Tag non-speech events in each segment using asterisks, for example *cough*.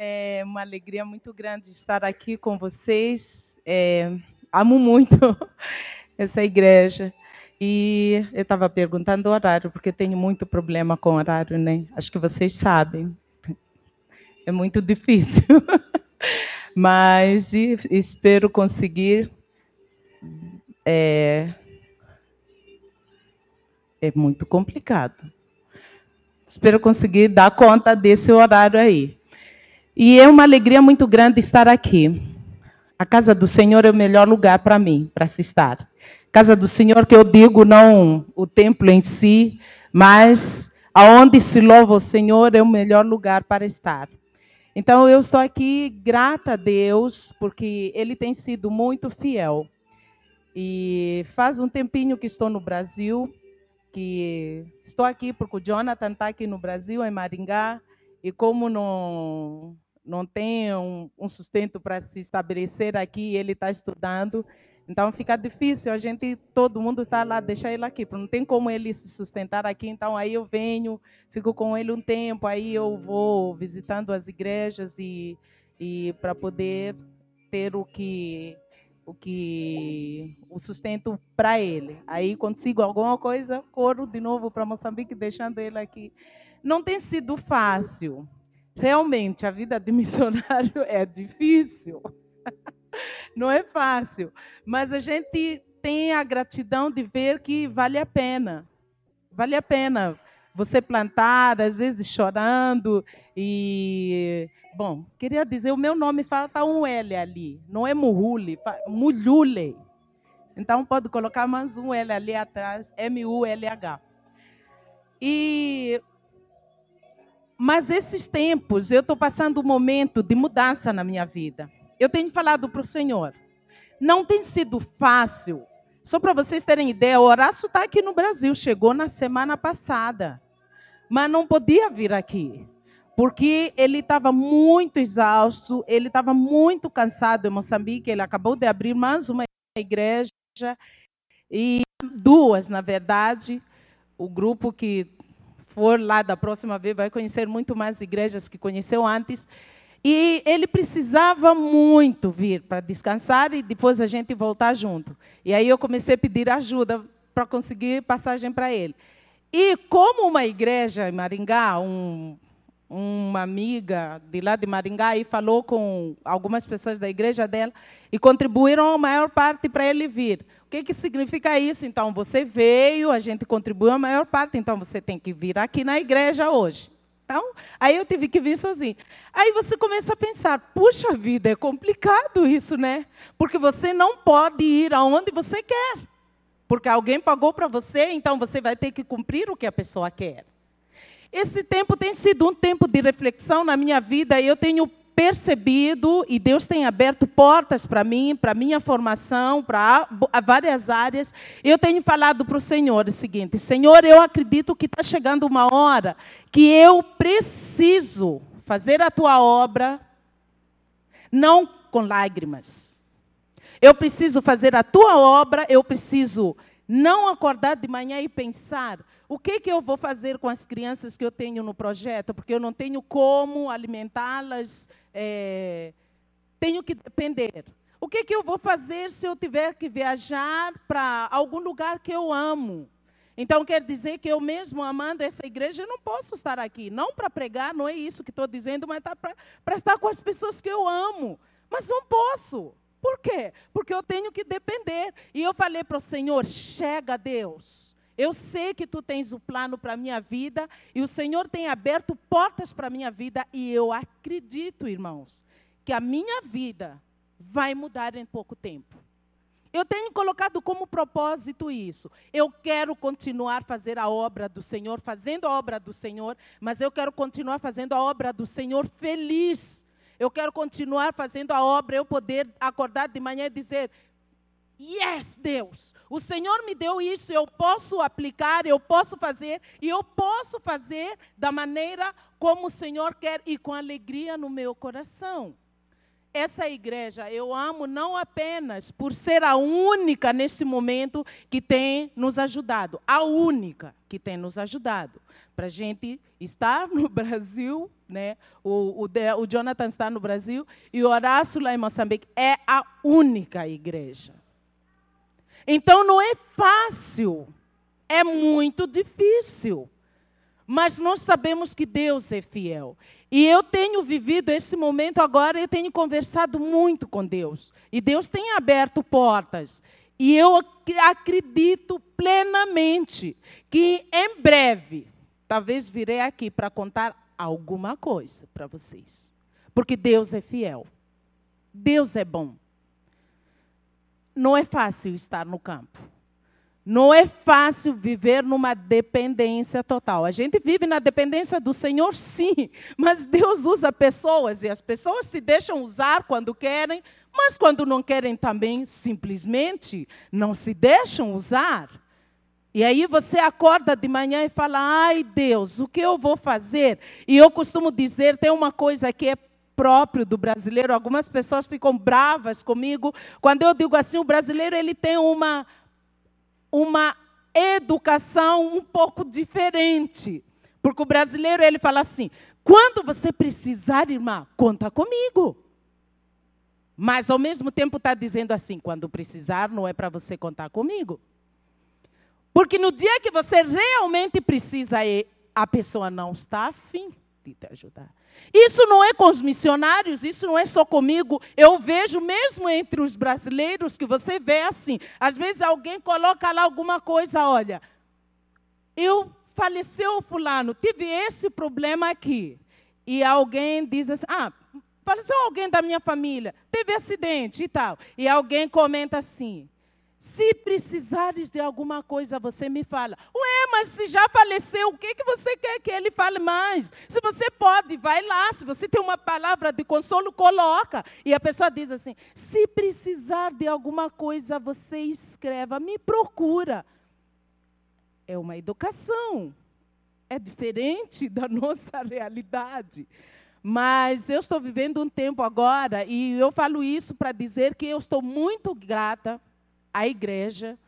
É uma alegria muito grande estar aqui com vocês. É, amo muito *laughs* essa igreja. E eu estava perguntando o horário, porque tenho muito problema com horário, né? Acho que vocês sabem. É muito difícil. *laughs* Mas espero conseguir. É, é muito complicado. Espero conseguir dar conta desse horário aí. E é uma alegria muito grande estar aqui. A casa do Senhor é o melhor lugar para mim, para se estar. Casa do Senhor que eu digo não o templo em si, mas aonde se louva o Senhor é o melhor lugar para estar. Então eu estou aqui grata a Deus porque ele tem sido muito fiel. E faz um tempinho que estou no Brasil, que estou aqui porque o Jonathan está aqui no Brasil, em Maringá, e como não não tem um, um sustento para se estabelecer aqui, ele está estudando. Então fica difícil, a gente, todo mundo está lá, deixa ele aqui, não tem como ele se sustentar aqui, então aí eu venho, fico com ele um tempo, aí eu vou visitando as igrejas e, e para poder ter o que o que o sustento para ele. Aí consigo alguma coisa, corro de novo para Moçambique, deixando ele aqui. Não tem sido fácil, Realmente, a vida de missionário *laughs* é difícil. *laughs* Não é fácil. Mas a gente tem a gratidão de ver que vale a pena. Vale a pena você plantar, às vezes chorando. E, bom, queria dizer, o meu nome falta um L ali. Não é Muhule, Mulhule. Então pode colocar mais um L ali atrás, M-U-L-H. E mas esses tempos eu estou passando um momento de mudança na minha vida. Eu tenho falado para o Senhor. Não tem sido fácil. Só para vocês terem ideia, o Horácio está aqui no Brasil, chegou na semana passada. Mas não podia vir aqui. Porque ele estava muito exausto, ele estava muito cansado em Moçambique. Ele acabou de abrir mais uma igreja. E duas, na verdade. O grupo que for lá da próxima vez, vai conhecer muito mais igrejas que conheceu antes. E ele precisava muito vir para descansar e depois a gente voltar junto. E aí eu comecei a pedir ajuda para conseguir passagem para ele. E como uma igreja em Maringá, um, uma amiga de lá de Maringá e falou com algumas pessoas da igreja dela e contribuíram a maior parte para ele vir. O que, que significa isso? Então, você veio, a gente contribuiu a maior parte, então você tem que vir aqui na igreja hoje. Então, aí eu tive que vir sozinho. Aí você começa a pensar, puxa vida, é complicado isso, né? Porque você não pode ir aonde você quer. Porque alguém pagou para você, então você vai ter que cumprir o que a pessoa quer. Esse tempo tem sido um tempo de reflexão na minha vida e eu tenho percebido e Deus tem aberto portas para mim, para minha formação, para várias áreas. Eu tenho falado para o Senhor o seguinte: Senhor, eu acredito que está chegando uma hora que eu preciso fazer a tua obra, não com lágrimas. Eu preciso fazer a tua obra, eu preciso não acordar de manhã e pensar o que, que eu vou fazer com as crianças que eu tenho no projeto, porque eu não tenho como alimentá-las é, tenho que depender. O que, que eu vou fazer se eu tiver que viajar para algum lugar que eu amo? Então quer dizer que eu mesmo amando essa igreja, eu não posso estar aqui. Não para pregar, não é isso que estou dizendo, mas tá para estar com as pessoas que eu amo. Mas não posso. Por quê? Porque eu tenho que depender. E eu falei para o Senhor: chega, Deus. Eu sei que tu tens o plano para a minha vida e o Senhor tem aberto portas para a minha vida e eu acredito, irmãos, que a minha vida vai mudar em pouco tempo. Eu tenho colocado como propósito isso. Eu quero continuar fazer a obra do Senhor, fazendo a obra do Senhor, mas eu quero continuar fazendo a obra do Senhor feliz. Eu quero continuar fazendo a obra, eu poder acordar de manhã e dizer: Yes, Deus, o Senhor me deu isso, eu posso aplicar, eu posso fazer, e eu posso fazer da maneira como o Senhor quer e com alegria no meu coração. Essa igreja eu amo não apenas por ser a única nesse momento que tem nos ajudado, a única que tem nos ajudado. para a gente estar no *laughs* Brasil, né? O, o, o Jonathan está no Brasil e o Horácio lá em Moçambique é a única igreja. Então não é fácil, é muito difícil. Mas nós sabemos que Deus é fiel. E eu tenho vivido esse momento agora, eu tenho conversado muito com Deus. E Deus tem aberto portas. E eu acredito plenamente que em breve, talvez virei aqui para contar alguma coisa para vocês. Porque Deus é fiel. Deus é bom. Não é fácil estar no campo. Não é fácil viver numa dependência total. A gente vive na dependência do Senhor, sim, mas Deus usa pessoas e as pessoas se deixam usar quando querem, mas quando não querem também, simplesmente não se deixam usar. E aí você acorda de manhã e fala: ai Deus, o que eu vou fazer? E eu costumo dizer: tem uma coisa que é próprio do brasileiro. Algumas pessoas ficam bravas comigo quando eu digo assim: o brasileiro ele tem uma uma educação um pouco diferente. Porque o brasileiro ele fala assim: quando você precisar, irmã, conta comigo. Mas ao mesmo tempo está dizendo assim: quando precisar, não é para você contar comigo. Porque no dia que você realmente precisa, a pessoa não está afim te ajudar. Isso não é com os missionários, isso não é só comigo. Eu vejo mesmo entre os brasileiros que você vê assim. Às vezes alguém coloca lá alguma coisa, olha, eu faleceu fulano, tive esse problema aqui. E alguém diz assim, ah, faleceu alguém da minha família, teve acidente e tal. E alguém comenta assim, se precisares de alguma coisa, você me fala. Ué, mas se já faleceu, o que, que você quer que ele fale mais? Se você pode, vai lá. Se você tem uma palavra de consolo, coloca. E a pessoa diz assim: se precisar de alguma coisa, você escreva, me procura. É uma educação. É diferente da nossa *laughs* realidade. Mas eu estou vivendo um tempo agora, e eu falo isso para dizer que eu estou muito grata a igreja,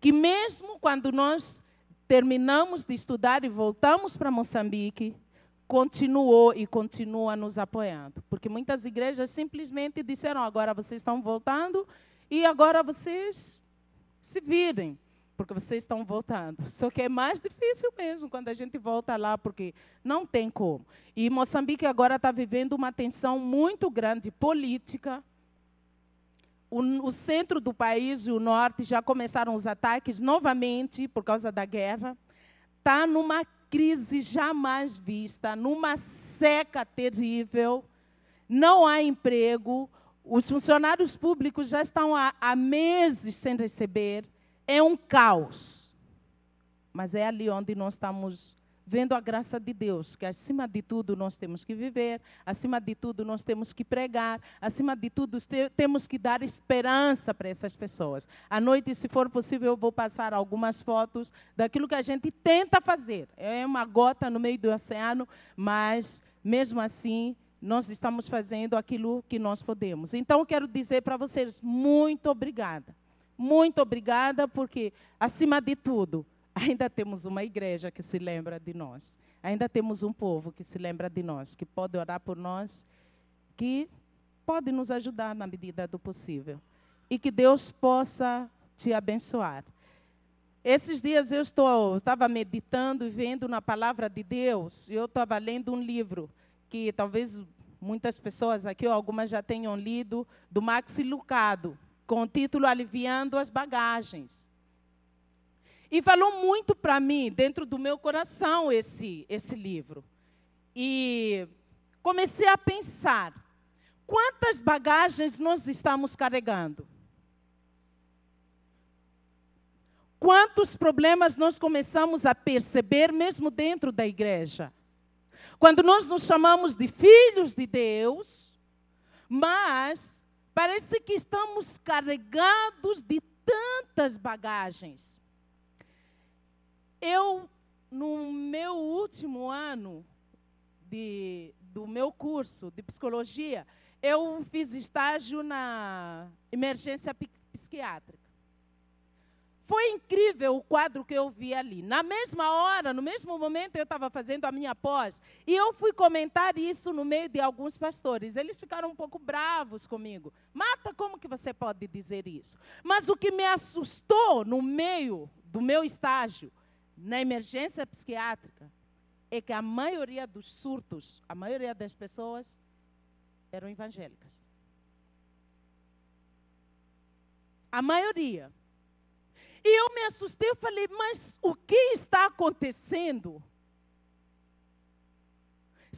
que mesmo quando nós terminamos de estudar e voltamos para Moçambique, continuou e continua nos apoiando. Porque muitas igrejas simplesmente disseram: agora vocês estão voltando e agora vocês se virem, porque vocês estão voltando. *laughs* Só que é mais difícil mesmo quando a gente volta lá, porque não tem como. E Moçambique agora está vivendo uma tensão muito grande política o, o, centro do país e o norte já começaram os ataques novamente por causa da guerra. Está numa crise jamais vista, numa seca terrível. Não há emprego. Os funcionários públicos já estão há, há meses sem receber. É um caos. Mas é ali onde nós estamos vendo a graça de Deus, que acima de tudo nós temos que viver, acima de tudo nós temos que pregar, acima de tudo temos que dar esperança para essas pessoas. À noite, se for possível, eu vou passar algumas fotos daquilo que a gente tenta fazer. É uma gota no meio do oceano, mas mesmo assim nós estamos fazendo aquilo que nós podemos. Então, quero dizer para vocês, muito obrigada. Muito obrigada, porque, acima de tudo, *laughs* ainda temos uma igreja que se lembra de nós. Ainda temos um povo que se lembra de nós, que pode orar por nós, que pode nos ajudar na medida do possível. E que Deus possa te abençoar. Esses dias eu estou, estava meditando e vendo na palavra de Deus, eu estava lendo um livro que talvez muitas pessoas aqui, ou algumas já tenham lido, do Max Lucado, com o título Aliviando as Bagagens. E falou muito para mim, dentro do meu coração, esse, esse livro. E comecei a pensar: quantas bagagens nós estamos carregando? Quantos problemas nós começamos a perceber, mesmo dentro da igreja? Quando nós nos chamamos de filhos de Deus, mas parece que estamos carregados de tantas bagagens. Eu, no meu último ano de, do meu curso de psicologia, eu fiz estágio na emergência psiquiátrica. foi incrível o quadro que eu vi ali. Na mesma hora, no mesmo momento, eu estava fazendo a minha pós e eu fui comentar isso no meio de alguns pastores. Eles ficaram um pouco bravos comigo. Marta, como que você pode dizer isso? Mas o que me assustou no meio do meu estágio na emergência psiquiátrica é que a maioria dos surtos, a maioria das pessoas eram evangélicas. A maioria. E eu me assustei, eu falei, mas o que está acontecendo?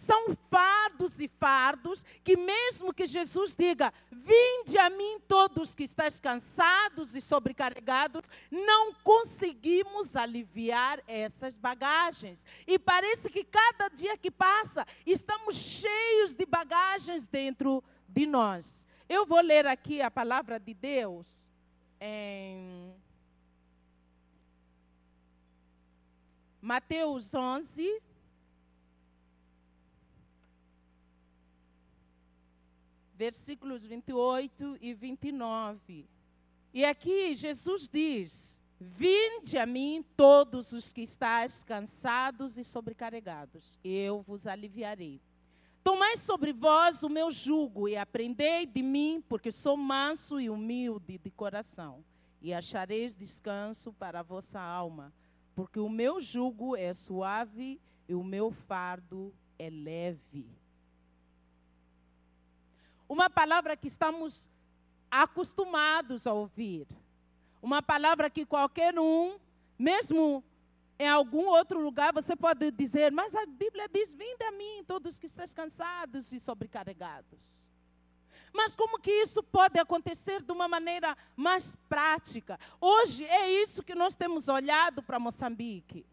São fardos e fardos que, mesmo que Jesus diga: Vinde a mim todos que estáis cansados e sobrecarregados, não conseguimos aliviar essas bagagens. E parece que cada dia que passa, estamos cheios de bagagens dentro de nós. Eu vou ler aqui a palavra de Deus em Mateus 11. Versículos 28 e 29. E aqui Jesus diz: Vinde a mim todos os que estáis cansados e sobrecarregados, eu vos aliviarei. Tomai sobre vós o meu jugo e aprendei de mim, porque sou manso e humilde de coração, e achareis descanso para a vossa alma porque o meu jugo é suave e o meu fardo é leve. Uma palavra que estamos acostumados a ouvir. Uma palavra que qualquer um, mesmo em algum outro lugar, você pode dizer, mas a Bíblia diz: Vinde a mim, todos que estão cansados e sobrecarregados. Mas como que isso pode acontecer de uma maneira mais prática? Hoje é isso que nós temos olhado para Moçambique.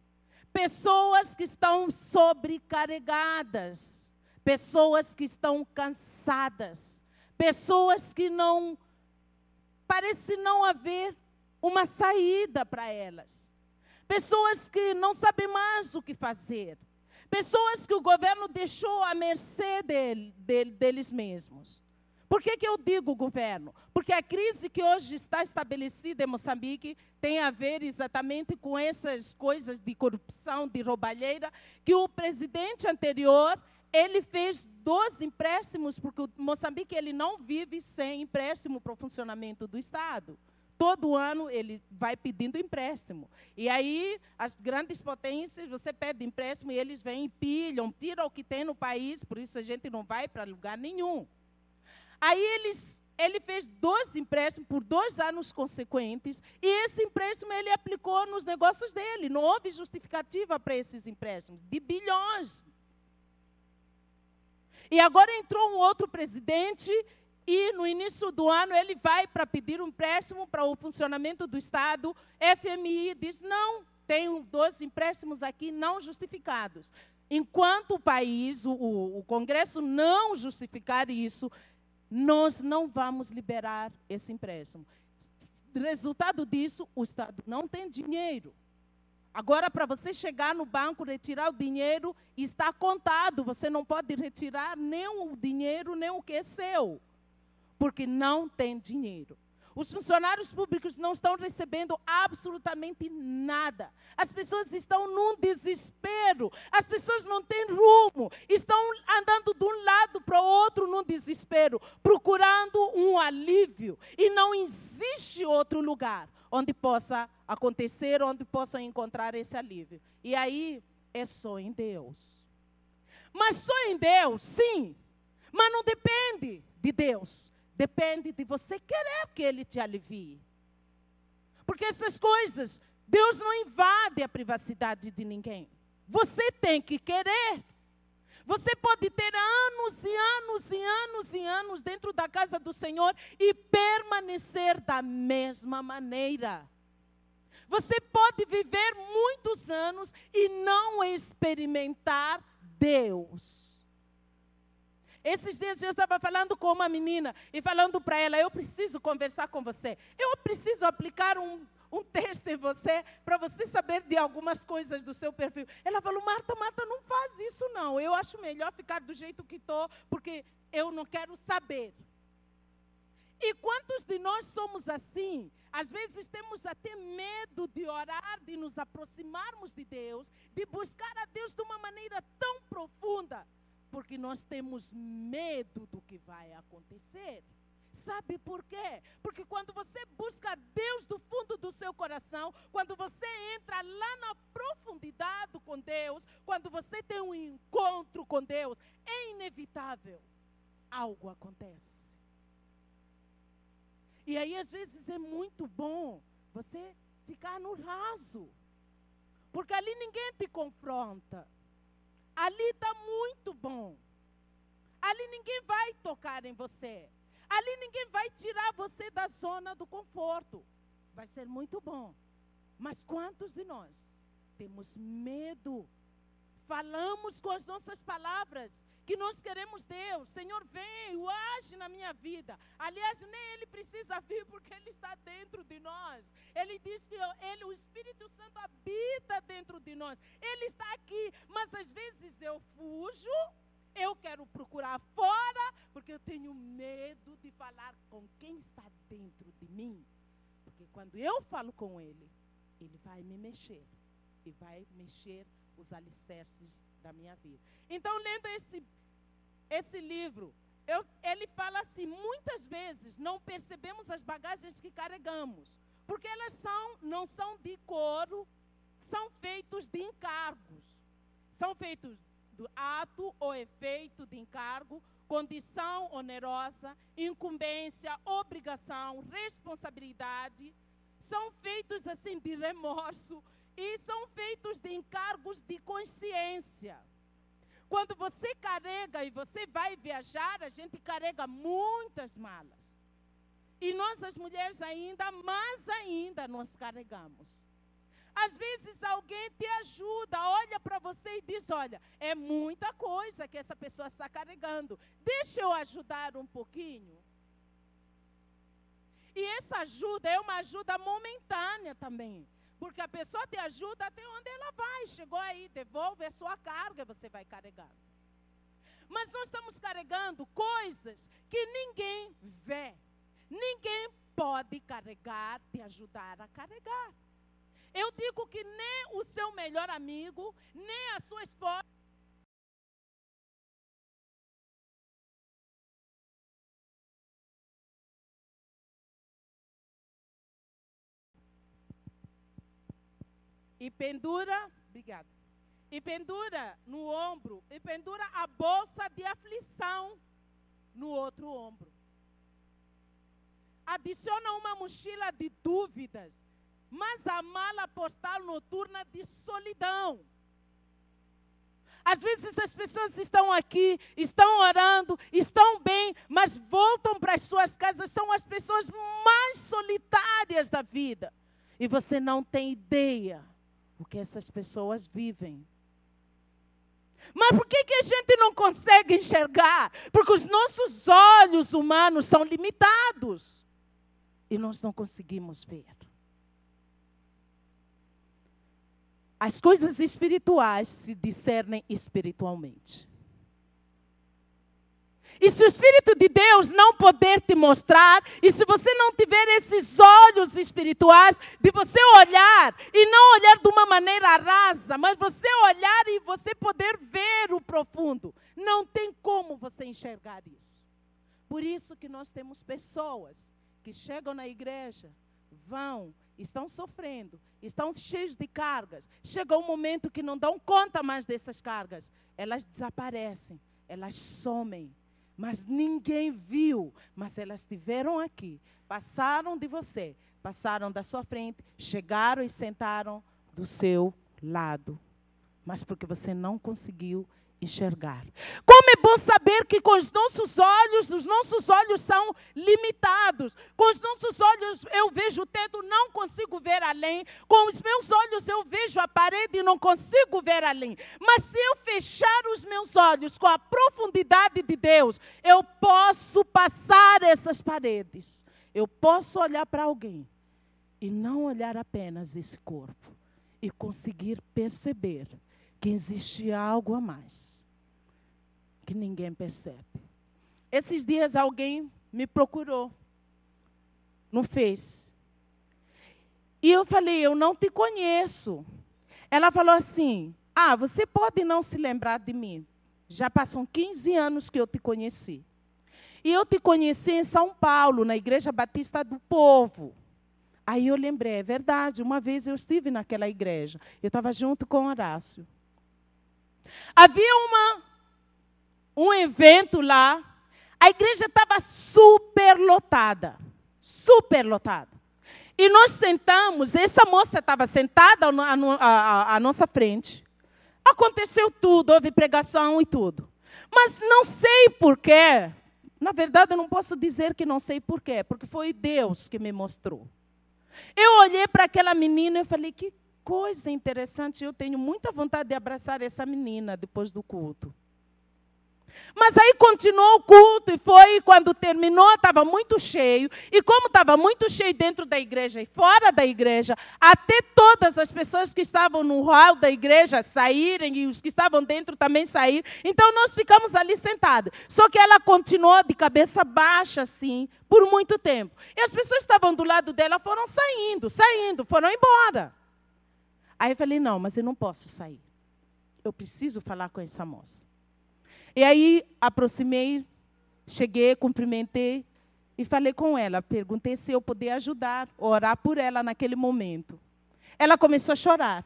Pessoas que estão sobrecarregadas, pessoas que estão cansadas, pessoas que não parece não haver uma saída para elas. Pessoas que não sabem mais o que fazer. Pessoas que o governo deixou à mercê dele, dele, deles mesmos. Por que, que eu digo governo? Porque a crise que hoje está estabelecida em Moçambique tem a ver exatamente com essas coisas de corrupção, de roubalheira, que o presidente anterior, ele fez 12 empréstimos, porque Moçambique ele não vive sem empréstimo para o funcionamento do Estado. Todo ano ele vai pedindo empréstimo. E aí, as grandes potências, você pede empréstimo e eles vêm e pilham, tiram o que tem no país, por isso a gente não vai para lugar nenhum. Aí ele, ele fez dois empréstimos por dois anos consequentes, e esse empréstimo ele aplicou nos negócios dele. Não houve justificativa para esses empréstimos, de bilhões. E agora entrou um outro presidente, e no início do ano ele vai para pedir um empréstimo para o funcionamento do Estado. FMI diz: não, tem dois empréstimos aqui não justificados. Enquanto o país, o, o Congresso não justificar isso, nós não vamos liberar esse empréstimo. Resultado disso, o Estado não tem dinheiro. Agora, para você chegar no banco, retirar o dinheiro, está contado. Você não pode retirar nem o dinheiro, nem o que é seu, porque não tem dinheiro. Os funcionários públicos não estão recebendo absolutamente nada. As pessoas estão num desespero. As pessoas não têm rumo. Estão andando de um lado para o outro num desespero, procurando um alívio. E não existe outro lugar onde possa acontecer, onde possa encontrar esse alívio. E aí é só em Deus. Mas só em Deus, sim. Mas não depende de Deus. Depende de você querer que ele te alivie. Porque essas coisas, Deus não invade a privacidade de ninguém. Você tem que querer. Você pode ter anos e anos e anos e anos dentro da casa do Senhor e permanecer da mesma maneira. Você pode viver muitos anos e não experimentar Deus. Esses dias eu estava falando com uma menina e falando para ela: eu preciso conversar com você. Eu preciso aplicar um, um texto em você para você saber de algumas coisas do seu perfil. Ela falou: Marta, Marta, não faz isso não. Eu acho melhor ficar do jeito que estou, porque eu não quero saber. E quantos de nós somos assim? Às vezes temos até medo de orar, de nos aproximarmos de Deus, de buscar a Deus de uma maneira tão profunda, porque nós temos medo do que vai acontecer. Sabe por quê? Porque quando você busca Deus do fundo do seu coração, quando você entra lá na profundidade com Deus, quando você tem um encontro com Deus, é inevitável. Algo acontece. E aí, às vezes, é muito bom você ficar no raso. Porque ali ninguém te confronta. Ali está muito bom. Ali ninguém vai tocar em você. Ali ninguém vai tirar você da zona do conforto. Vai ser muito bom. Mas quantos de nós temos medo? Falamos com as nossas palavras que nós queremos Deus. Senhor, vem, age na minha vida. Aliás, nem Ele precisa vir porque Ele está dentro de nós. Ele diz que ele, o Espírito Santo habita dentro de nós. Ele está aqui, mas às vezes eu fujo, eu quero procurar fora, porque eu tenho medo de falar com quem está dentro de mim. Porque quando eu falo com Ele, Ele vai me mexer e vai mexer os alicerces da minha vida. Então, lendo esse, esse livro, eu, ele fala assim: muitas vezes não percebemos as bagagens que carregamos, porque elas são, não são de couro, são feitos de encargos. São feitos do ato ou efeito de encargo, condição onerosa, incumbência, obrigação, responsabilidade. São feitos assim de remorso, e são feitos de encargos de consciência. Quando você carrega e você vai viajar, a gente carrega muitas malas. E nós, as mulheres, ainda, mais ainda, nós carregamos. Às vezes alguém te ajuda, olha para você e diz: Olha, é muita coisa que essa pessoa está carregando. Deixa eu ajudar um pouquinho. E essa ajuda é uma ajuda momentânea também. Porque a pessoa te ajuda até onde ela vai. Chegou aí, devolve a sua carga, você vai carregando. Mas nós estamos carregando coisas que ninguém vê. Ninguém pode carregar, te ajudar a carregar. Eu digo que nem o seu melhor amigo, nem a sua esposa e pendura, obrigado, e pendura no ombro, e pendura a bolsa de aflição no outro ombro. Adiciona uma mochila de dúvidas, mas a mala postal noturna de solidão. Às vezes as pessoas estão aqui, estão orando, estão bem, mas voltam para as suas casas, são as pessoas mais solitárias da vida. E você não tem ideia o que essas pessoas vivem. Mas por que, que a gente não consegue enxergar? Porque os nossos olhos humanos são limitados. E nós não conseguimos ver. As coisas espirituais se discernem espiritualmente. E se o Espírito de Deus não puder te mostrar, e se você não tiver esses olhos espirituais, de você olhar, e não olhar de uma maneira rasa, mas você olhar e você poder ver o profundo, não tem como você enxergar isso. Por isso que nós temos pessoas que chegam na igreja, vão, estão sofrendo, estão cheios de cargas. Chega um momento que não dão conta mais dessas cargas. Elas desaparecem, elas somem mas ninguém viu. Mas elas estiveram aqui, passaram de você, passaram da sua frente, chegaram e sentaram do seu lado. Mas porque você não conseguiu enxergar. Como é bom saber que com os nossos olhos, os nossos olhos são limitados. Com os nossos olhos eu vejo o teto, não consigo ver além. Com os meus olhos eu vejo a parede e não consigo ver além. Mas se eu fechar os meus olhos com a profundidade de Deus, eu posso passar essas paredes. Eu posso olhar para alguém e não olhar apenas esse corpo e conseguir perceber que existe algo a mais que ninguém percebe. Esses dias alguém me procurou no Face. E eu falei: Eu não te conheço. Ela falou assim: Ah, você pode não se lembrar de mim. Já passam 15 anos que eu te conheci. E eu te conheci em São Paulo, na Igreja Batista do Povo. Aí eu lembrei, é verdade, uma vez eu estive naquela igreja. Eu estava junto com Horácio. Havia uma, um evento lá, a igreja estava super lotada. Super lotada. E nós sentamos, essa moça estava sentada à, à nossa frente. Aconteceu tudo, houve pregação e tudo. Mas não sei porquê. Na verdade, eu não posso dizer que não sei porquê, porque foi Deus que me mostrou. Eu olhei para aquela menina e falei: que coisa interessante, eu tenho muita vontade de abraçar essa menina depois do culto. Mas aí continuou o culto e foi quando terminou, estava muito cheio. E como estava muito cheio dentro da igreja e fora da igreja, até todas as pessoas que estavam no hall da igreja saírem e os que estavam dentro também saíram. Então nós ficamos ali sentados. Só que ela continuou de cabeça baixa assim, por muito tempo. E as pessoas que estavam do lado dela foram saindo, saindo, foram embora. Aí eu falei: não, mas eu não posso sair. Eu preciso falar com essa moça. E aí aproximei, cheguei, cumprimentei e falei com ela. Perguntei se eu podia ajudar, orar por ela naquele momento. Ela começou a chorar.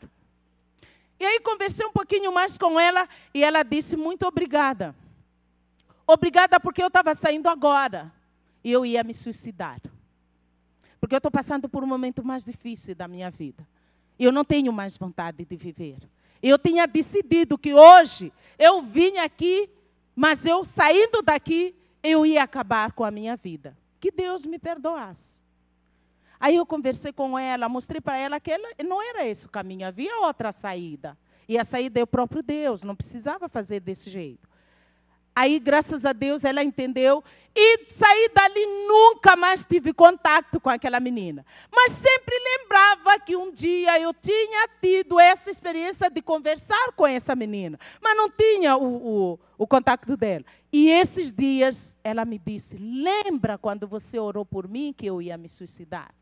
E aí conversei um pouquinho mais com ela e ela disse muito obrigada. Obrigada porque eu estava saindo agora e eu ia me suicidar. Porque eu estou passando por um momento mais difícil da minha vida. Eu não tenho mais vontade de viver. Eu tinha decidido que hoje eu vim aqui mas eu saindo daqui, eu ia acabar com a minha vida. Que Deus me perdoasse. Aí eu conversei com ela, mostrei para ela que ela, não era esse o caminho, havia outra saída. E a saída é o próprio Deus, não precisava fazer desse jeito. Aí, graças a Deus, ela entendeu e saí dali, nunca mais tive contato com aquela menina. Mas sempre lembrava que um dia eu tinha tido essa experiência de conversar com essa menina. Mas não tinha o, o, o contato dela. E esses dias ela me disse: Lembra quando você orou por mim que eu ia me suicidar?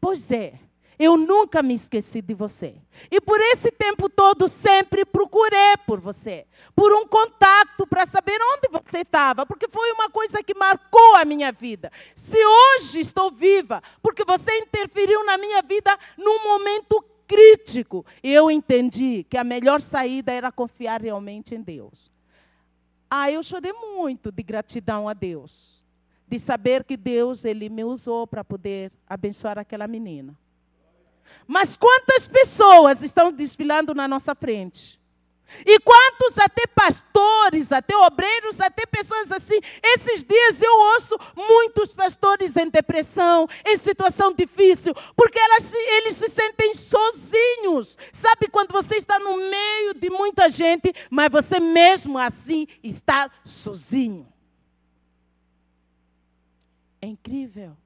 Pois é, eu nunca me esqueci de você. E por esse tempo todo sempre procurei por você, por um contato para saber onde você estava, porque foi uma coisa que marcou a minha vida. Se hoje estou viva, porque você interferiu na minha vida num momento crítico, eu entendi que a melhor saída era confiar realmente em Deus. Ah, eu chorei muito de gratidão a Deus, de saber que Deus ele me usou para poder abençoar aquela menina. Mas quantas pessoas estão desfilando na nossa frente? E quantos até pastores, até obreiros, até pessoas assim. Esses dias eu ouço muitos pastores em depressão, em situação difícil, porque elas, eles se sentem sozinhos. Sabe quando você está no meio de muita gente, mas você mesmo assim está sozinho? É incrível.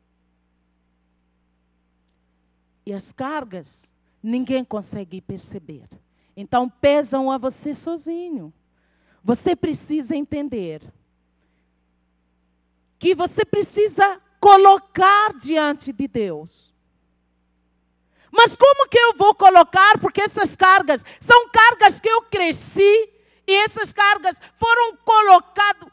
E as cargas, ninguém consegue perceber. Então pesam a você sozinho. Você precisa entender que você precisa colocar diante de Deus. Mas como que eu vou colocar? Porque essas cargas são cargas que eu cresci e essas cargas foram colocadas.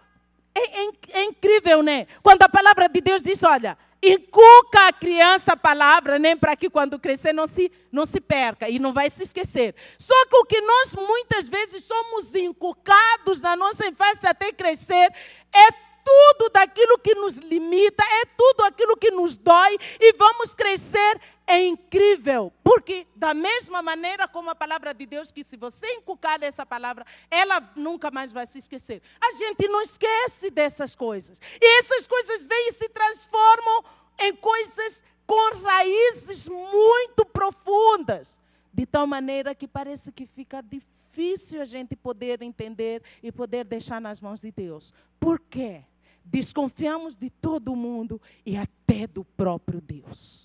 É, é, é incrível, né? Quando a palavra de Deus diz: olha, Inculca a criança a palavra, nem para que quando crescer não se, não se perca e não vai se esquecer. Só que o que nós muitas vezes somos inculcados na nossa infância até crescer é tudo daquilo que nos limita, é tudo aquilo que nos dói e vamos crescer é incrível, porque da mesma maneira como a palavra de Deus, que se você inculcar essa palavra, ela nunca mais vai se esquecer. A gente não esquece dessas coisas. E essas coisas vêm e se transformam em coisas com raízes muito profundas, de tal maneira que parece que fica difícil a gente poder entender e poder deixar nas mãos de Deus. Por quê? Desconfiamos de todo mundo e até do próprio Deus.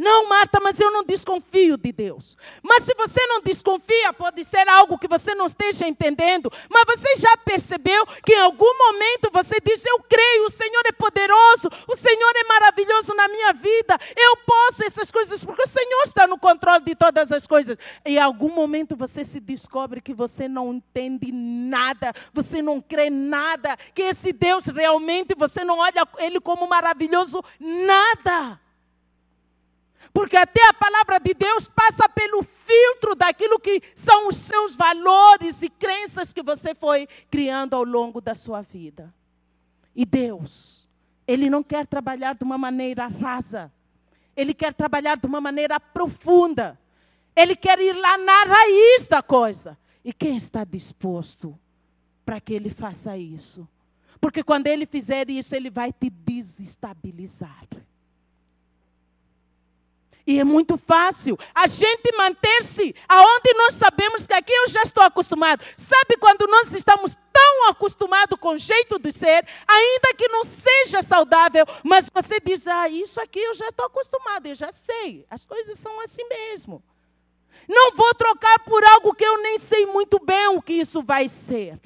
Não, Marta, mas eu não desconfio de Deus. Mas se você não desconfia, pode ser algo que você não esteja entendendo. Mas você já percebeu que em algum momento você diz: Eu creio, o Senhor é poderoso, o Senhor é maravilhoso na minha vida, eu posso essas coisas, porque o Senhor está no controle de todas as coisas. E em algum momento você se descobre que você não entende nada, você não crê nada, que esse Deus realmente você não olha ele como maravilhoso, nada. Porque até a palavra de Deus passa pelo filtro daquilo que são os seus valores e crenças que você foi criando ao longo da sua vida. E Deus, Ele não quer trabalhar de uma maneira rasa. Ele quer trabalhar de uma maneira profunda. Ele quer ir lá na raiz da coisa. E quem está disposto para que ele faça isso? Porque quando ele fizer isso, ele vai te desestabilizar. E é muito fácil a gente manter-se aonde nós sabemos que aqui eu já estou acostumado. Sabe quando nós estamos tão acostumados com o jeito de ser, ainda que não seja saudável, mas você diz: Ah, isso aqui eu já estou acostumado, eu já sei. As coisas são assim mesmo. Não vou trocar por algo que eu nem sei muito bem o que isso vai ser.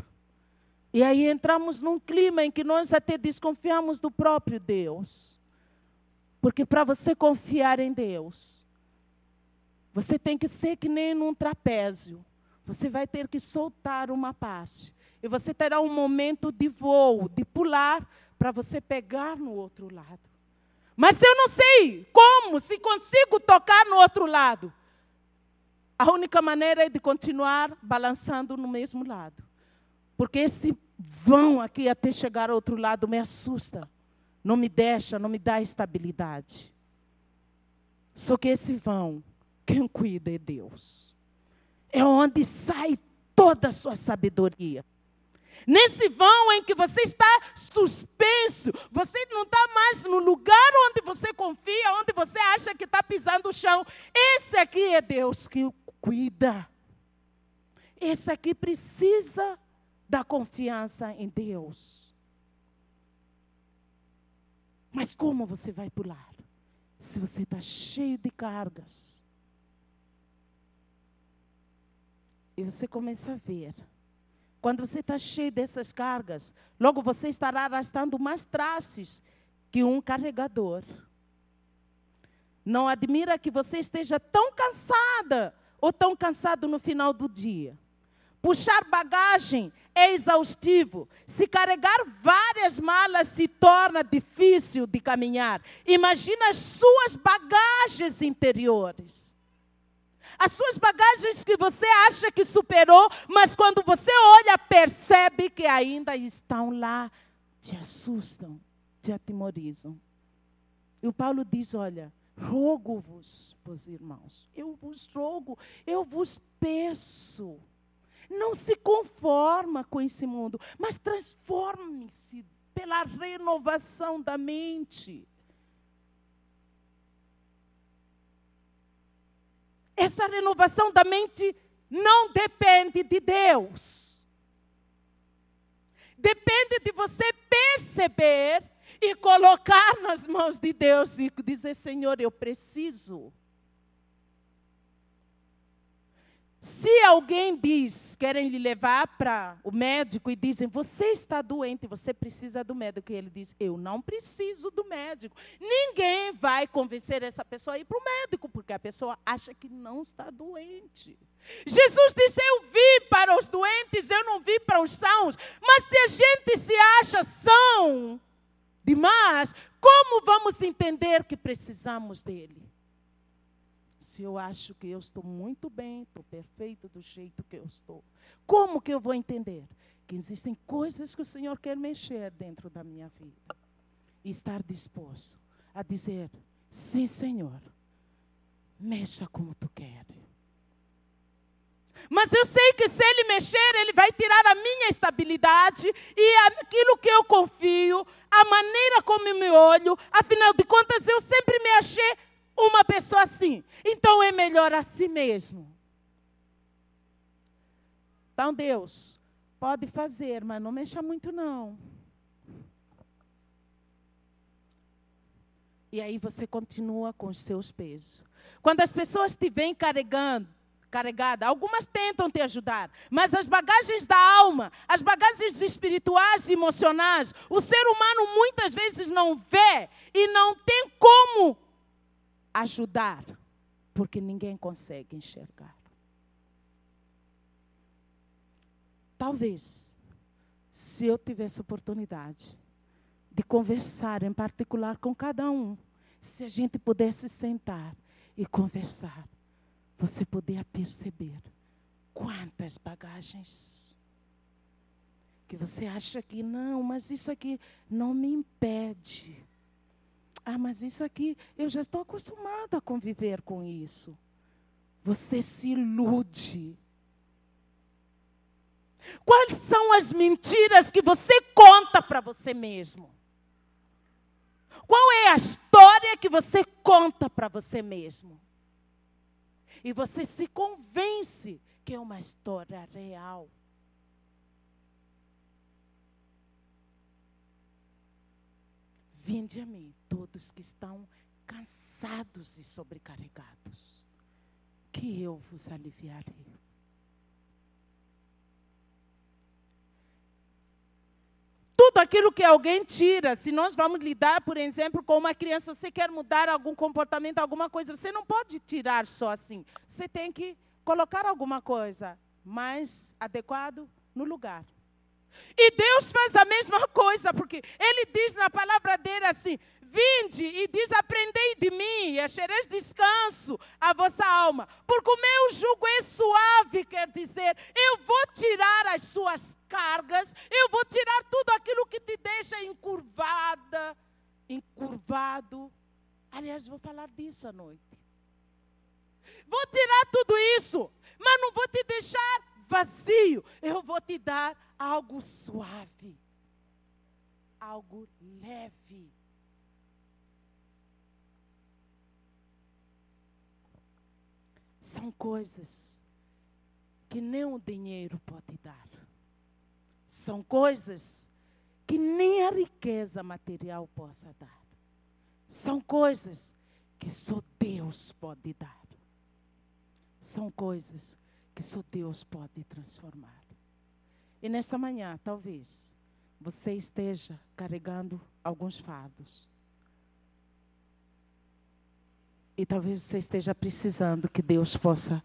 E aí entramos num clima em que nós até desconfiamos do próprio Deus. Porque para você confiar em Deus, você tem que ser que nem num trapézio. Você vai ter que soltar uma parte. E você terá um momento de voo, de pular, para você pegar no outro lado. Mas eu não sei como, se consigo tocar no outro lado. A única maneira é de continuar balançando no mesmo lado. Porque esse vão aqui até chegar ao outro lado me assusta não me deixa, não me dá estabilidade. Só que esse vão, quem cuida é Deus. É onde sai toda a sua sabedoria. Nesse vão em que você está suspenso, você não está mais no lugar onde você confia, onde você acha que está pisando o chão. Esse aqui é Deus que cuida. Esse aqui precisa da confiança em Deus. Mas como você vai pular? Se você está cheio de cargas. E você começa a ver. Quando você está cheio dessas cargas, logo você estará arrastando mais traços que um carregador. Não admira que você esteja tão cansada ou tão cansado no final do dia. Puxar bagagem é exaustivo. Se carregar várias malas se torna difícil de caminhar. Imagina as suas bagagens interiores. As suas bagagens que você acha que superou, mas quando você olha, percebe que ainda estão lá, te assustam, te atemorizam. E o Paulo diz: Olha, rogo-vos, meus irmãos, eu vos rogo, eu vos peço não se conforma com esse mundo, mas transforme-se pela renovação da mente. Essa renovação da mente não depende de Deus. Depende de você perceber e colocar nas mãos de Deus e dizer: Senhor, eu preciso. Se alguém diz querem lhe levar para o médico e dizem: Você está doente, você precisa do médico. E ele diz: Eu não preciso do médico. Ninguém vai convencer essa pessoa a ir para o médico, porque a pessoa acha que não está doente. Jesus disse: Eu vim para os doentes, eu não vim para os sãos. Mas se a gente se acha são demais, como vamos entender que precisamos dele? Se eu acho que eu estou muito bem, estou perfeito do jeito que eu estou? Como que eu vou entender? Que existem coisas que o Senhor quer mexer dentro da minha vida. E estar disposto a dizer: sim, Senhor, mexa como tu queres. Mas eu sei que se ele mexer, ele vai tirar a minha estabilidade e aquilo que eu confio, a maneira como eu me olho. Afinal de contas, eu sempre me achei uma pessoa assim. Então é melhor assim mesmo. Então, Deus, pode fazer, mas não mexa muito, não. E aí você continua com os seus pesos. Quando as pessoas te vêm carregando, carregada, algumas tentam te ajudar, mas as bagagens da alma, as bagagens espirituais e emocionais, o ser humano muitas vezes não vê e não tem como ajudar, porque ninguém consegue enxergar. Talvez, se eu tivesse oportunidade de conversar em particular com cada um, se a gente pudesse sentar e conversar, você poderia perceber quantas bagagens que você acha que não, mas isso aqui não me impede. Ah, mas isso aqui, eu já estou acostumado a conviver com isso. Você se ilude. Quais são as mentiras que você conta para você mesmo? Qual é a história que você conta para você mesmo? E você se convence que é uma história real. Vinde a mim, todos que estão cansados e sobrecarregados, que eu vos aliviarei. Tudo aquilo que alguém tira, se nós vamos lidar, por exemplo, com uma criança, você quer mudar algum comportamento, alguma coisa, você não pode tirar só assim. Você tem que colocar alguma coisa mais adequado no lugar. E Deus faz a mesma coisa, porque Ele diz na palavra dele assim: Vinde e diz: Aprendei de mim, e achareis descanso a vossa alma, porque o meu jugo é suave, quer dizer, eu vou tirar as suas cargas, eu vou tirar tudo aquilo que te deixa encurvada, encurvado. Aliás, vou falar disso à noite. Vou tirar tudo isso, mas não vou te deixar vazio. Eu vou te dar algo suave, algo leve. São coisas que nem o dinheiro pode dar. São coisas que nem a riqueza material possa dar. São coisas que só Deus pode dar. São coisas que só Deus pode transformar. E nessa manhã, talvez, você esteja carregando alguns fardos. E talvez você esteja precisando que Deus possa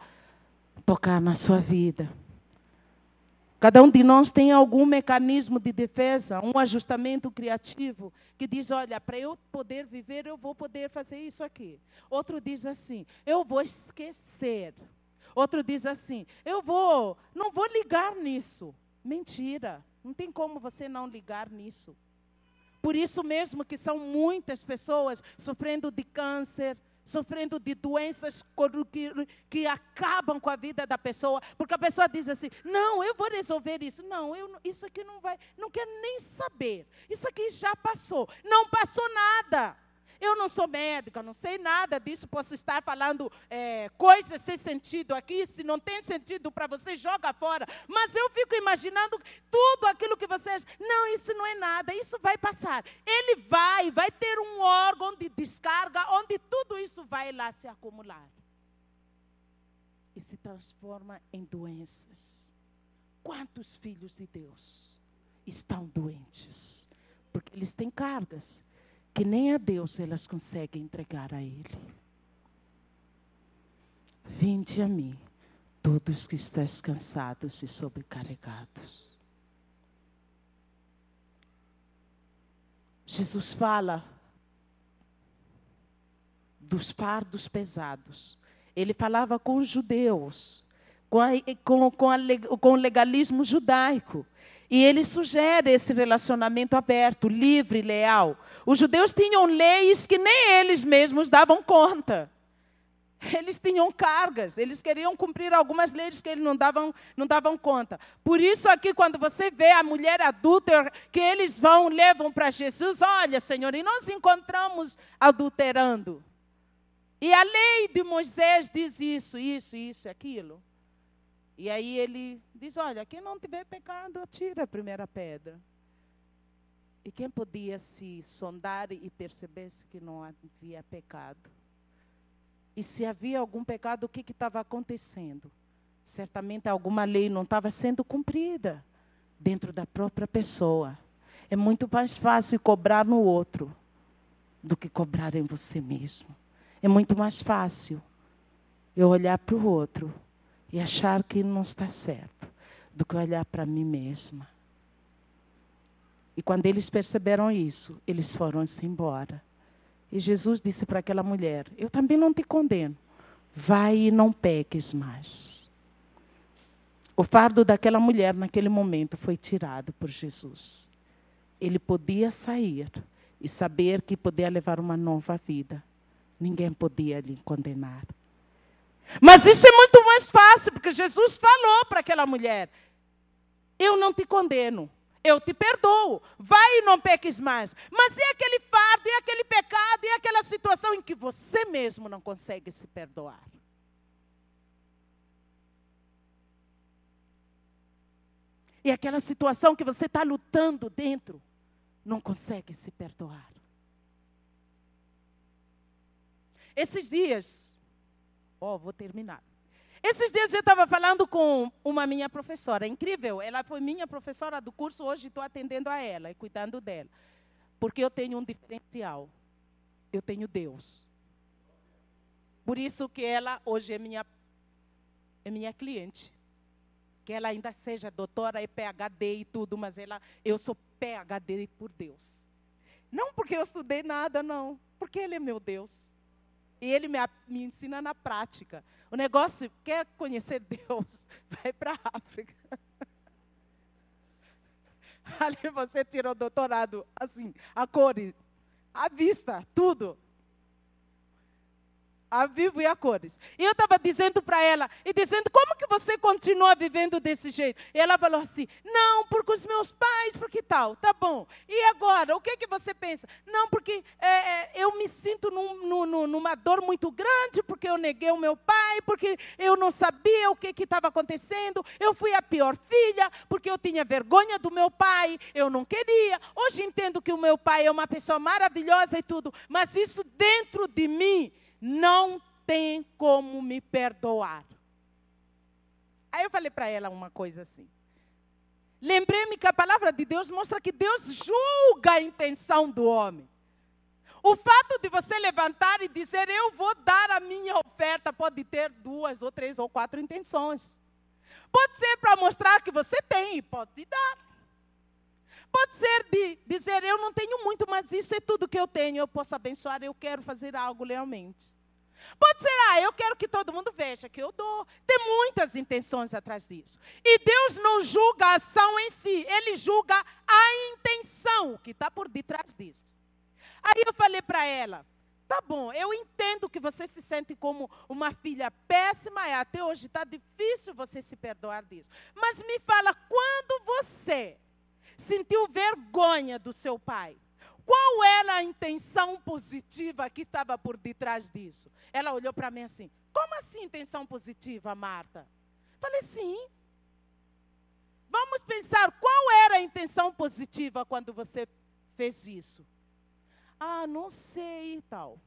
tocar na sua vida. Cada um de nós tem algum mecanismo de defesa, um ajustamento criativo que diz: olha, para eu poder viver, eu vou poder fazer isso aqui. Outro diz assim: eu vou esquecer. Outro diz assim: eu vou, não vou ligar nisso. Mentira. Não tem como você não ligar nisso. Por isso mesmo que são muitas pessoas sofrendo de câncer, sofrendo de doenças que, que, acabam com a vida da pessoa, porque a pessoa diz assim: não, eu vou resolver isso. Não, eu, isso aqui não vai, não quero nem saber. Isso aqui já passou. Não passou nada. Eu não sou médica, não sei nada disso, posso estar falando é, coisas sem sentido aqui. Se não tem sentido para você, joga fora. Mas eu fico imaginando tudo aquilo que vocês. Não, isso não é nada, isso vai passar. Ele vai, vai ter um órgão de descarga onde tudo isso vai lá se acumular. E se transforma em doenças. Quantos filhos de Deus estão doentes? Porque eles têm cargas que nem a Deus elas conseguem entregar a Ele. Vinde a mim, todos que estáis cansados e sobrecarregados. Jesus fala dos fardos pesados. Ele falava com os judeus, com, a, com, com, a, com o legalismo judaico. E ele sugere esse relacionamento aberto, livre, leal. Os judeus tinham leis que nem eles mesmos davam conta. Eles tinham cargas, eles queriam cumprir algumas leis que eles não davam, não davam conta. Por isso, aqui, quando você vê a mulher adúltera, que eles vão, levam para Jesus, olha, Senhor, e nós encontramos adulterando. E a lei de Moisés diz isso, isso, isso, aquilo. E aí ele diz: Olha, quem não tiver pecado, tira a primeira pedra. E quem podia se sondar e perceber que não havia pecado? E se havia algum pecado, o que estava acontecendo? Certamente alguma lei não estava sendo cumprida dentro da própria pessoa. É muito mais fácil cobrar no outro do que cobrar em você mesmo. É muito mais fácil eu olhar para o outro e achar que não está certo do que olhar para mim mesma. E quando eles perceberam isso, eles foram-se embora. E Jesus disse para aquela mulher: Eu também não te condeno. Vai e não peques mais. O fardo daquela mulher naquele momento foi tirado por Jesus. Ele podia sair e saber que podia levar uma nova vida. Ninguém podia lhe condenar. Mas isso é muito mais fácil, porque Jesus falou para aquela mulher: Eu não te condeno, eu te perdoo, vai e não peques mais. Mas e aquele fardo, e aquele pecado, e aquela situação em que você mesmo não consegue se perdoar? E aquela situação que você está lutando dentro, não consegue se perdoar. Esses dias, ó, oh, vou terminar. Esses dias eu estava falando com uma minha professora, incrível, ela foi minha professora do curso, hoje estou atendendo a ela e cuidando dela. Porque eu tenho um diferencial. Eu tenho Deus. Por isso que ela hoje é minha, é minha cliente. Que ela ainda seja doutora e PhD e tudo, mas ela, eu sou PhD por Deus. Não porque eu estudei nada, não. Porque Ele é meu Deus. E Ele me, me ensina na prática. O negócio, quer conhecer Deus, *laughs* vai para a África. *laughs* Ali você tira o doutorado, assim, a cores, a vista, tudo a vivo e a cores. E eu estava dizendo para ela, e dizendo, como que você continua vivendo desse jeito? E ela falou assim, não, porque os meus pais, porque tal, tá bom. E agora, o que, que você pensa? Não, porque é, é, eu me sinto num, num, numa dor muito grande, porque eu neguei o meu pai, porque eu não sabia o que estava acontecendo, eu fui a pior filha, porque eu tinha vergonha do meu pai, eu não queria. Hoje entendo que o meu pai é uma pessoa maravilhosa e tudo, mas isso dentro de mim não tem como me perdoar. Aí eu falei para ela uma coisa assim. Lembrei-me que a palavra de Deus mostra que Deus julga a intenção do homem. O fato de você levantar e dizer eu vou dar a minha oferta pode ter duas ou três ou quatro intenções. Pode ser para mostrar que você tem e pode dar. Pode ser de dizer eu não tenho muito, mas isso é tudo que eu tenho, eu posso abençoar, eu quero fazer algo lealmente. Pode ser, ah, eu quero que todo mundo veja que eu dou. Tem muitas intenções atrás disso. E Deus não julga a ação em si, Ele julga a intenção que está por detrás disso. Aí eu falei para ela, tá bom, eu entendo que você se sente como uma filha péssima, e até hoje está difícil você se perdoar disso. Mas me fala, quando você sentiu vergonha do seu pai, qual era a intenção positiva que estava por detrás disso? Ela olhou para mim assim: Como assim intenção positiva, Marta? Falei: Sim. Vamos pensar qual era a intenção positiva quando você fez isso. Ah, não sei e tal.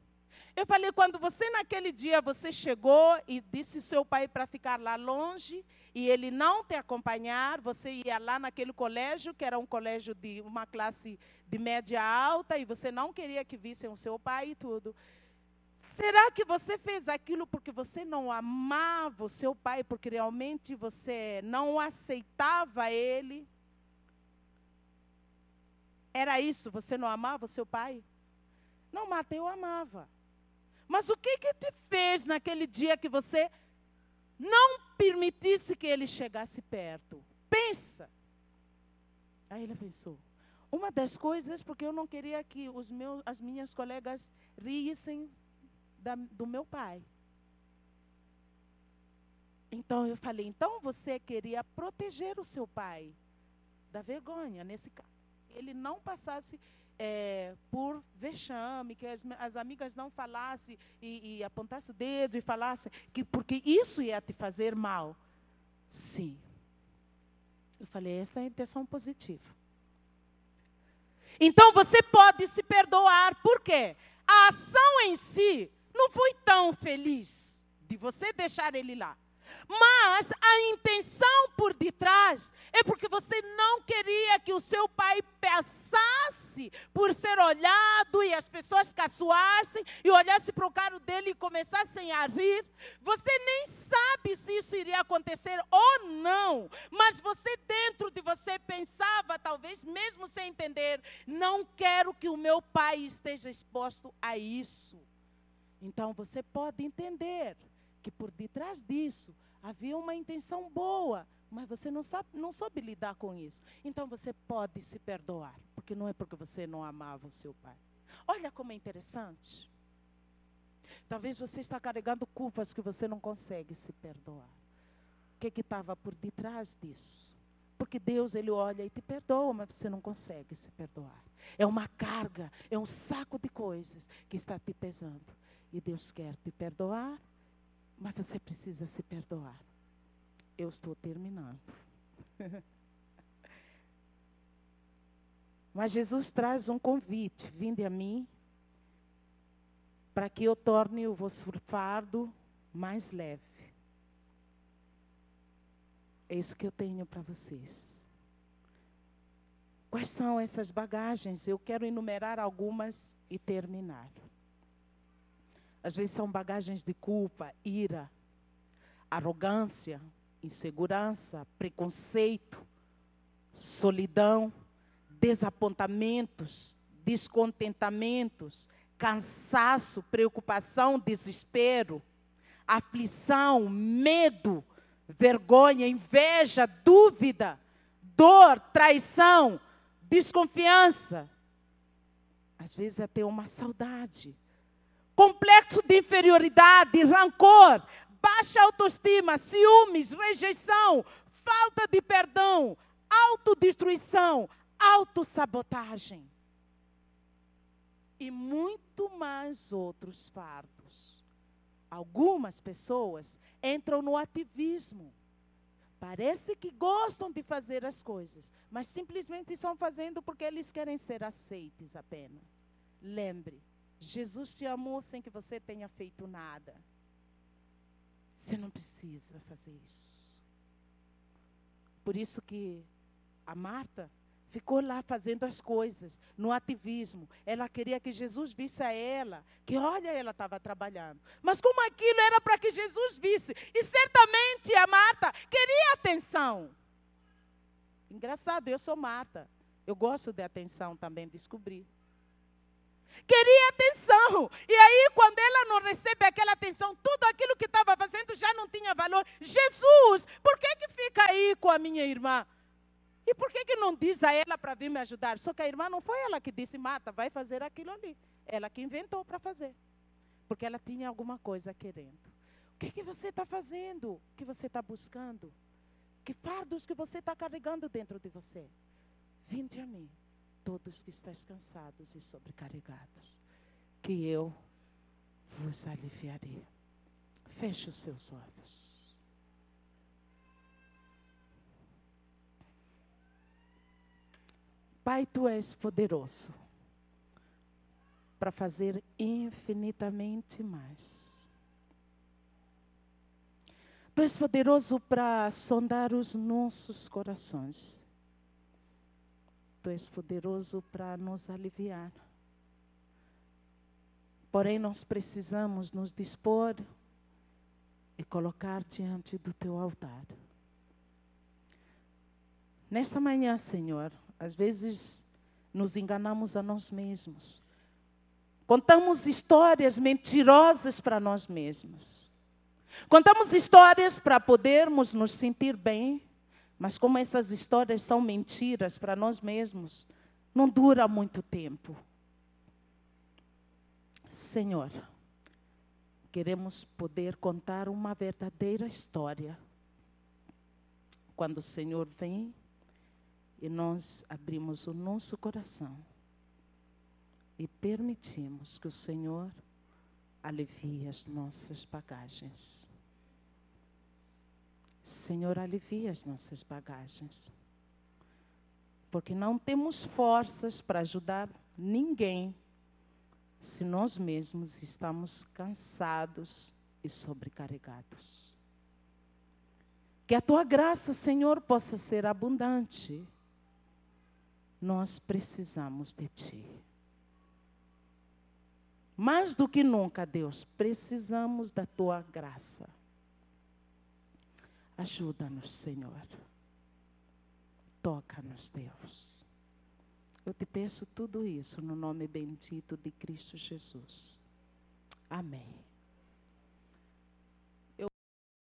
Eu falei, quando você naquele dia você chegou e disse seu pai para ficar lá longe e ele não te acompanhar, você ia lá naquele colégio, que era um colégio de uma classe de média alta, e você não queria que vissem o seu pai e tudo. Será que você fez aquilo porque você não amava o seu pai, porque realmente você não aceitava ele? Era isso, você não amava o seu pai? Não, Marta, eu amava. Mas o que que te fez naquele dia que você não permitisse que ele chegasse perto. Pensa. Aí ele pensou. Uma das coisas, porque eu não queria que os meus, as minhas colegas rissem da, do meu pai. Então eu falei, então você queria proteger o seu pai da vergonha, nesse caso. Ele não passasse é, por vexame, que as, as, amigas não falassem e, e apontassem o dedo e falassem que porque isso ia te fazer mal. Sim. Eu falei, essa é a intenção positiva. Então você pode se perdoar. Por quê? A ação em si não foi tão feliz de você deixar ele lá. Mas a intenção por detrás é porque você não queria que o seu pai passasse por ser olhado e as pessoas caçoassem e olhassem para o carro dele e começassem a rir. Você nem sabe se isso iria acontecer ou não, mas você dentro de você pensava, talvez mesmo sem entender, não quero que o meu pai esteja exposto a isso. Então você pode entender que por detrás disso havia uma intenção boa, mas você não, sabe, não soube lidar com isso. Então você pode se perdoar, porque não é porque você não amava o seu pai. Olha como é interessante. Talvez você está carregando culpas que você não consegue se perdoar. O que estava por detrás disso? Porque Deus, Ele olha e te perdoa, mas você não consegue se perdoar. É uma carga, é um saco de coisas que está te pesando. E Deus quer te perdoar, mas você precisa se perdoar. Eu estou terminando. *laughs* Mas Jesus traz um convite: vinde a mim, para que eu torne o vosso fardo mais leve. É isso que eu tenho para vocês. Quais são essas bagagens? Eu quero enumerar algumas e terminar. Às vezes são bagagens de culpa, ira, arrogância, insegurança, preconceito, solidão, desapontamentos, descontentamentos, cansaço, preocupação, desespero, aflição, medo, vergonha, inveja, dúvida, dor, traição, desconfiança. Às vezes até uma saudade. Complexo de inferioridade, rancor, baixa autoestima, ciúmes, rejeição, falta de perdão, autodestruição, autossabotagem e muito mais outros fardos. Algumas pessoas entram no ativismo. Parece que gostam de fazer as coisas, mas simplesmente estão fazendo porque eles querem ser aceites apenas. Lembre, Jesus te amou sem que você tenha feito nada. Você não precisa fazer isso. Por isso que a Marta ficou lá fazendo as coisas, no ativismo. Ela queria que Jesus visse a ela, que olha, ela estava trabalhando. Mas como aquilo era para que Jesus visse, e certamente a Marta queria atenção. Engraçado, eu sou Marta. Eu gosto de atenção também, descobri. Queria atenção. E aí, quando ela não recebe aquela atenção, tudo aquilo que estava fazendo já não tinha valor. Jesus, por que, que fica aí com a minha irmã? E por que, que não diz a ela para vir me ajudar? Só que a irmã não foi ela que disse, mata, vai fazer aquilo ali. Ela que inventou para fazer. Porque ela tinha alguma coisa querendo. O que, que você está fazendo? O que você está buscando? Que fardos que você está carregando dentro de você? Vinde a mim todos que estáis cansados e sobrecarregados, que eu vos aliviarei. Feche os seus olhos. Pai, tu és poderoso para fazer infinitamente mais. Tu és poderoso para sondar os nossos corações Tu és poderoso para nos aliviar. Porém, nós precisamos nos dispor e colocar diante do teu altar. Nesta manhã, Senhor, às vezes nos enganamos a nós mesmos. Contamos histórias mentirosas para nós mesmos. Contamos histórias para podermos nos sentir bem, mas como essas histórias são mentiras para nós mesmos, não dura muito tempo. Senhor, queremos poder contar uma verdadeira história. Quando o Senhor vem e nós abrimos o nosso coração e permitimos que o Senhor alivie as nossas bagagens. Senhor, alivia as nossas bagagens. Porque não temos forças para ajudar ninguém se nós mesmos estamos cansados e sobrecarregados. Que a tua graça, Senhor, possa ser abundante. Nós precisamos de ti. Mais do que nunca, Deus, precisamos da tua graça. Ajuda-nos, Senhor. Toca-nos, Deus. Eu te peço tudo isso no nome bendito de Cristo Jesus. Amém.